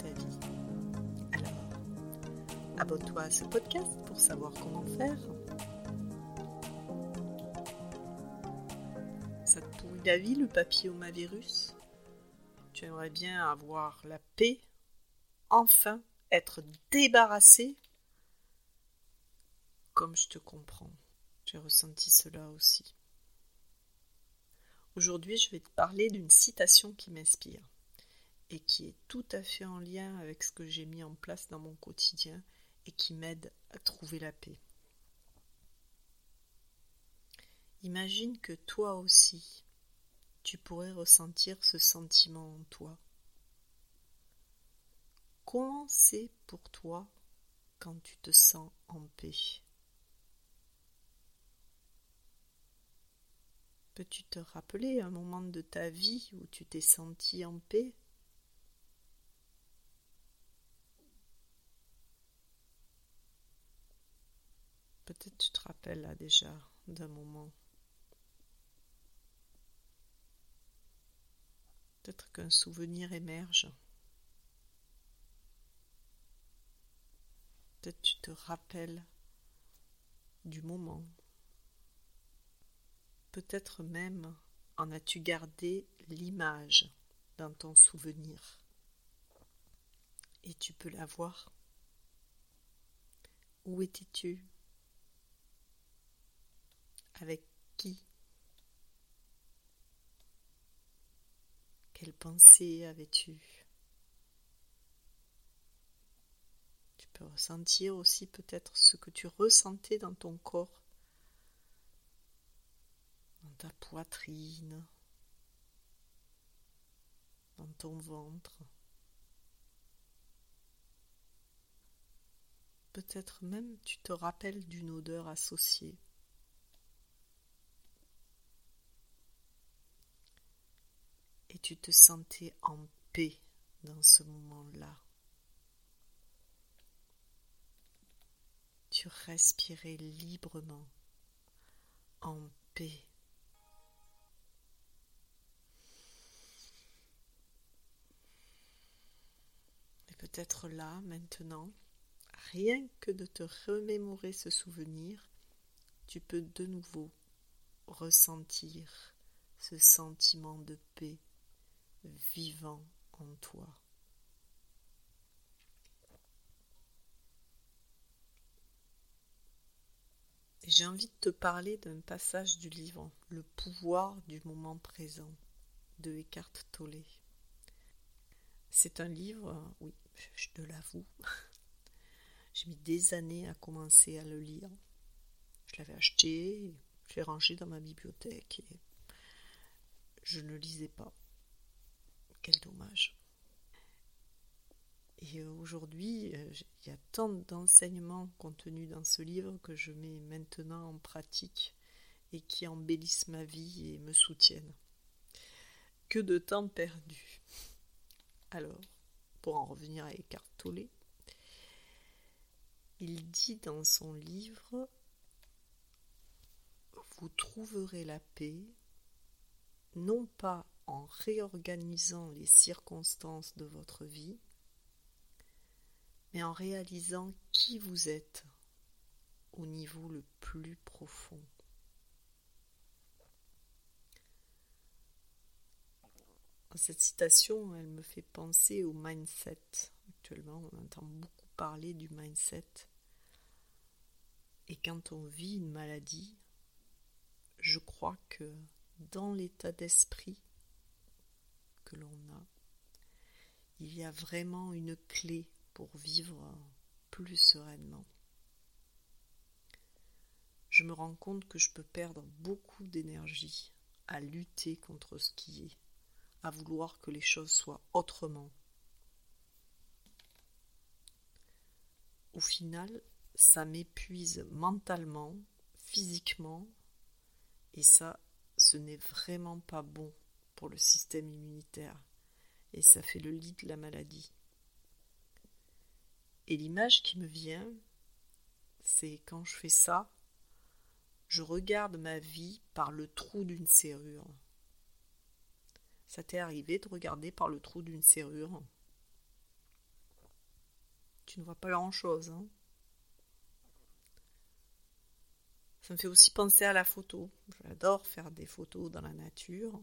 de abonne-toi à ce podcast pour savoir comment faire. Ça te pourrit la vie, le papillomavirus? Tu aimerais bien avoir la paix, enfin être débarrassé? Comme je te comprends, j'ai ressenti cela aussi. Aujourd'hui, je vais te parler d'une citation qui m'inspire et qui est tout à fait en lien avec ce que j'ai mis en place dans mon quotidien et qui m'aide à trouver la paix. Imagine que toi aussi, tu pourrais ressentir ce sentiment en toi. Comment c'est pour toi quand tu te sens en paix? Peux-tu te rappeler un moment de ta vie où tu t'es senti en paix? Peut-être tu te rappelles là déjà d'un moment. Peut-être qu'un souvenir émerge. Peut-être tu te rappelles du moment. Peut-être même en as-tu gardé l'image dans ton souvenir? Et tu peux la voir. Où étais-tu? Avec qui? Quelle pensée avais-tu? Tu peux ressentir aussi peut-être ce que tu ressentais dans ton corps, dans ta poitrine, dans ton ventre. Peut-être même tu te rappelles d'une odeur associée. Et tu te sentais en paix dans ce moment-là. Tu respirais librement, en paix. Et peut-être là, maintenant, rien que de te remémorer ce souvenir, tu peux de nouveau ressentir ce sentiment de paix vivant en toi. J'ai envie de te parler d'un passage du livre Le pouvoir du moment présent de Eckhart Tolle. C'est un livre, oui, je te l'avoue, j'ai mis des années à commencer à le lire. Je l'avais acheté, je l'ai rangé dans ma bibliothèque et je ne lisais pas. Quel dommage. Et aujourd'hui, euh, il y a tant d'enseignements contenus dans ce livre que je mets maintenant en pratique et qui embellissent ma vie et me soutiennent. Que de temps perdu. Alors, pour en revenir à Eckhart Tolle, il dit dans son livre Vous trouverez la paix non pas en réorganisant les circonstances de votre vie, mais en réalisant qui vous êtes au niveau le plus profond. Cette citation, elle me fait penser au mindset. Actuellement, on entend beaucoup parler du mindset. Et quand on vit une maladie, je crois que dans l'état d'esprit l'on a, il y a vraiment une clé pour vivre plus sereinement. Je me rends compte que je peux perdre beaucoup d'énergie à lutter contre ce qui est, à vouloir que les choses soient autrement. Au final, ça m'épuise mentalement, physiquement, et ça, ce n'est vraiment pas bon le système immunitaire, et ça fait le lit de la maladie. Et l'image qui me vient, c'est quand je fais ça, je regarde ma vie par le trou d'une serrure. Ça t'est arrivé de regarder par le trou d'une serrure? Tu ne vois pas grand-chose. Hein? Ça me fait aussi penser à la photo. J'adore faire des photos dans la nature.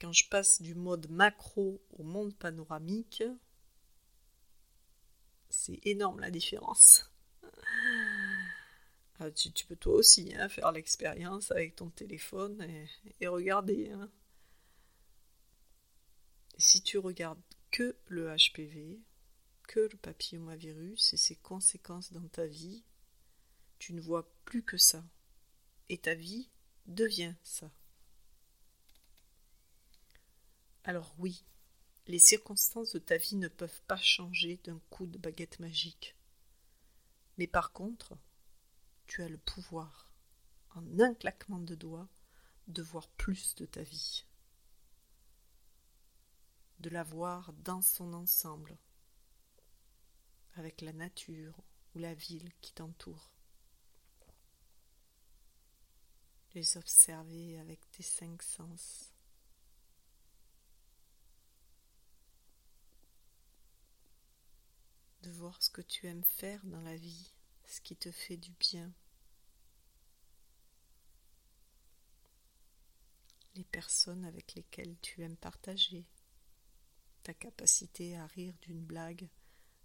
Quand je passe du mode macro au monde panoramique, c'est énorme la différence. Ah, tu, peux toi aussi hein, faire l'expérience avec ton téléphone et, regarder. Hein. si tu regardes que le HPV, que le papillomavirus et ses conséquences dans ta vie, tu ne vois plus que ça. Et ta vie devient ça. Alors oui, les circonstances de ta vie ne peuvent pas changer d'un coup de baguette magique. Mais par contre, tu as le pouvoir, en un claquement de doigts, de voir plus de ta vie, de la voir dans son ensemble, avec la nature ou la ville qui t'entoure. Les observer avec tes cinq sens. De voir ce que tu aimes faire dans la vie ce qui te fait du bien. Les personnes avec lesquelles tu aimes partager, ta capacité à rire d'une blague,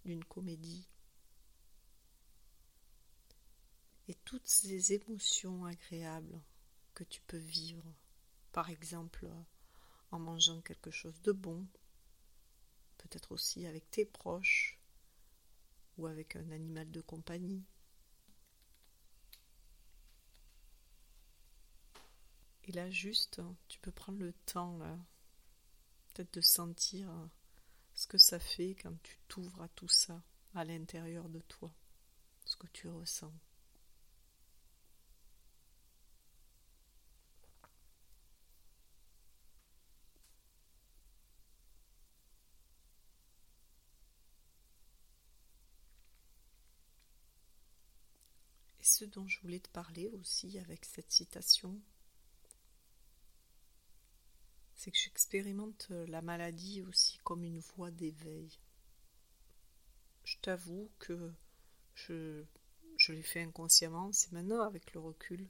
d'une comédie, et toutes ces émotions agréables que tu peux vivre, par exemple en mangeant quelque chose de bon, peut-être aussi avec tes proches ou avec un animal de compagnie. Et là, juste, tu peux prendre le temps, là, peut-être de sentir ce que ça fait quand tu t'ouvres à tout ça à l'intérieur de toi, ce que tu ressens. Et ce dont je voulais te parler aussi avec cette citation, c'est que j'expérimente la maladie aussi comme une voie d'éveil. Je t'avoue que je, je l'ai fait inconsciemment, c'est maintenant avec le recul,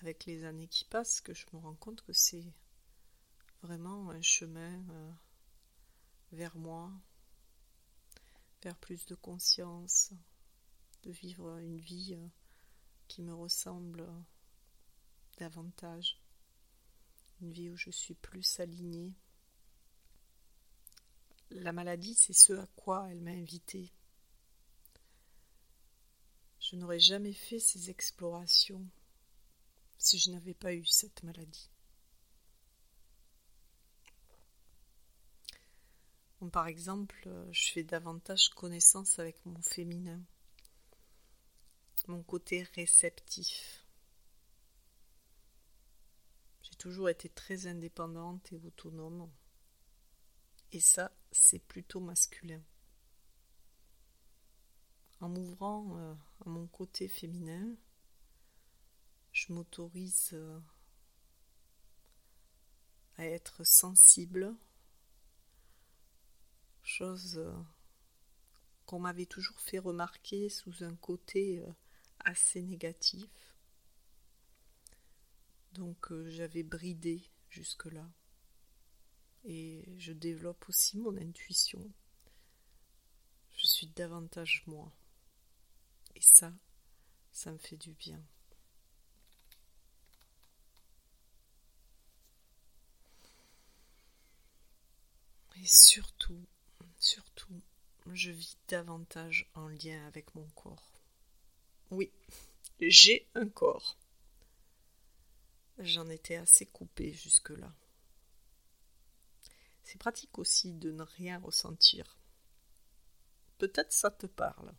avec les années qui passent, que je me rends compte que c'est vraiment un chemin euh, vers moi, vers plus de conscience, de vivre une vie euh, qui me ressemble davantage une vie où je suis plus alignée. La maladie, c'est ce à quoi elle m'a invité. Je n'aurais jamais fait ces explorations si je n'avais pas eu cette maladie. par exemple, je fais davantage connaissance avec mon féminin, mon côté réceptif. toujours été très indépendante et autonome. Et ça, c'est plutôt masculin. En m'ouvrant euh, à mon côté féminin, je m'autorise euh, à être sensible, chose euh, qu'on m'avait toujours fait remarquer sous un côté assez négatif. Donc euh, j'avais bridé jusque-là. Et je développe aussi mon intuition. Je suis davantage moi. Et ça, ça me fait du bien. Et surtout, surtout, je vis davantage en lien avec mon corps. Oui, j'ai un corps. J'en étais assez coupée jusque-là. C'est pratique aussi de ne rien ressentir. Peut-être ça te parle.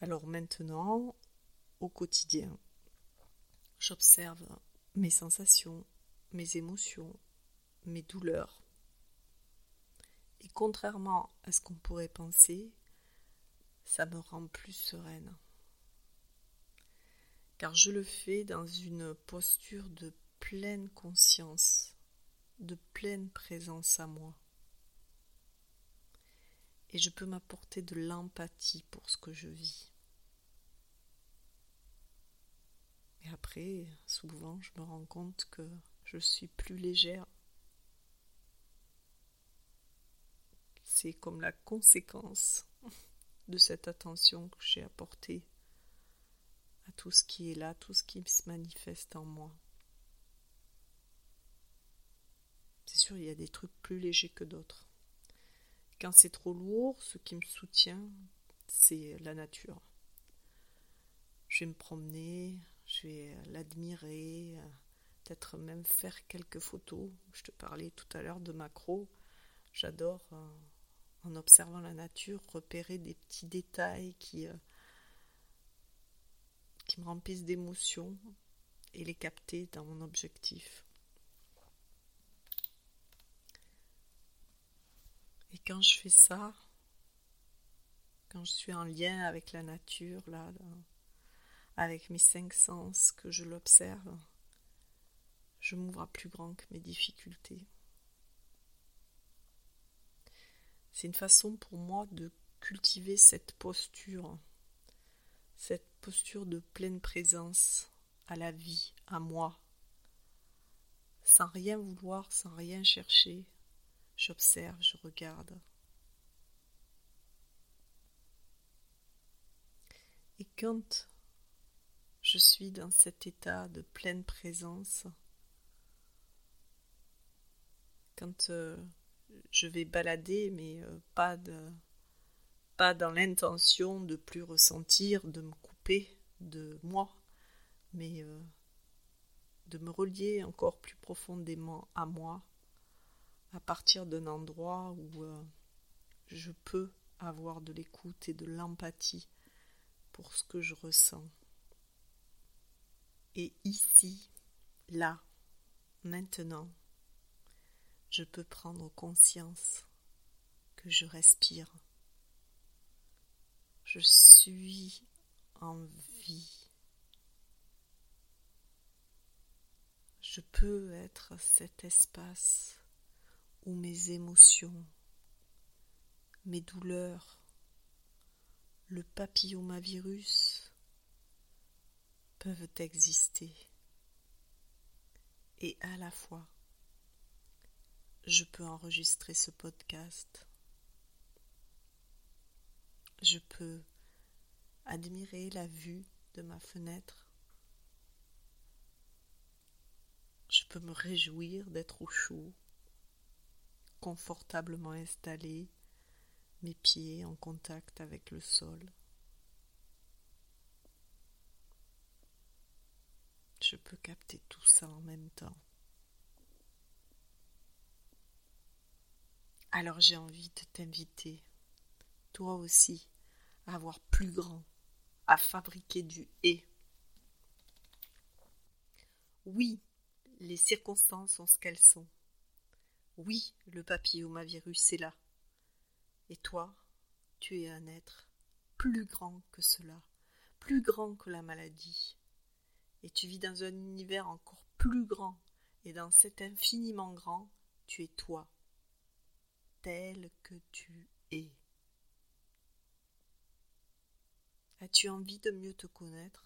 Alors maintenant, au quotidien, j'observe mes sensations, mes émotions, mes douleurs. Et contrairement à ce qu'on pourrait penser, ça me rend plus sereine. Car je le fais dans une posture de pleine conscience, de pleine présence à moi. Et je peux m'apporter de l'empathie pour ce que je vis. Et après, souvent, je me rends compte que je suis plus légère. C'est comme la conséquence de cette attention que j'ai apportée à tout ce qui est là, tout ce qui se manifeste en moi. C'est sûr, il y a des trucs plus légers que d'autres. Quand c'est trop lourd, ce qui me soutient, c'est la nature. Je vais me promener, je vais l'admirer, peut-être même faire quelques photos. Je te parlais tout à l'heure de macro. J'adore, euh, en observant la nature, repérer des petits détails qui, euh, qui me remplissent d'émotions et les capter dans mon objectif. Et quand je fais ça, quand je suis en lien avec la nature, là, avec mes cinq sens, que je l'observe, je m'ouvre à plus grand que mes difficultés. C'est une façon pour moi de cultiver cette posture, cette posture de pleine présence à la vie, à moi, sans rien vouloir, sans rien chercher. J'observe, je regarde. Et quand je suis dans cet état de pleine présence, quand euh, je vais balader, mais euh, pas, dans l'intention de plus ressentir, de me couper de moi, mais euh, de me relier encore plus profondément à moi, à partir d'un endroit où je peux avoir de l'écoute et de l'empathie pour ce que je ressens. Et ici, là, maintenant, je peux prendre conscience que je respire. Je suis en vie. Je peux être cet espace où mes émotions, mes douleurs, le papillomavirus peuvent exister et à la fois je peux enregistrer ce podcast. Je peux admirer la vue de ma fenêtre. Je peux me réjouir d'être au chaud, confortablement installé, mes pieds en contact avec le sol. Je peux capter tout ça en même temps. Alors j'ai envie de t'inviter, toi aussi, à avoir plus grand, à fabriquer du et. Oui, les circonstances sont ce qu'elles sont. Oui, le papillomavirus est là. Et toi, tu es un être plus grand que cela, plus grand que la maladie. Et tu vis dans un univers encore plus grand, et dans cet infiniment grand, tu es toi tel que tu es. As-tu envie de mieux te connaître?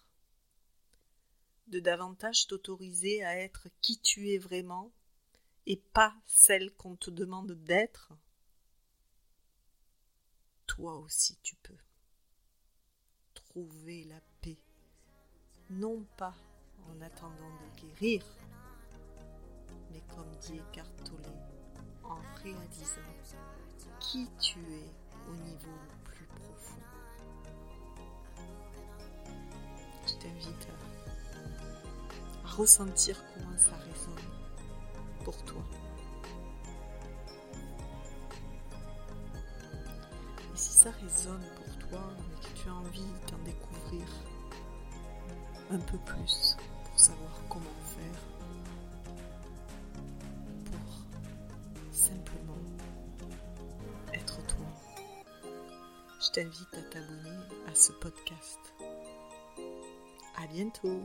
De davantage t'autoriser à être qui tu es vraiment et pas celle qu'on te demande d'être? Toi aussi tu peux trouver la paix, non pas en attendant de guérir, mais comme dit Eckhart Tolle, en réalisant qui tu es au niveau plus profond. Je t'invite à, ressentir comment ça résonne pour toi. Et si ça résonne pour toi, et que tu as envie d'en découvrir un peu plus pour savoir comment faire simplement être toi, je t'invite à t'abonner à ce podcast. À bientôt!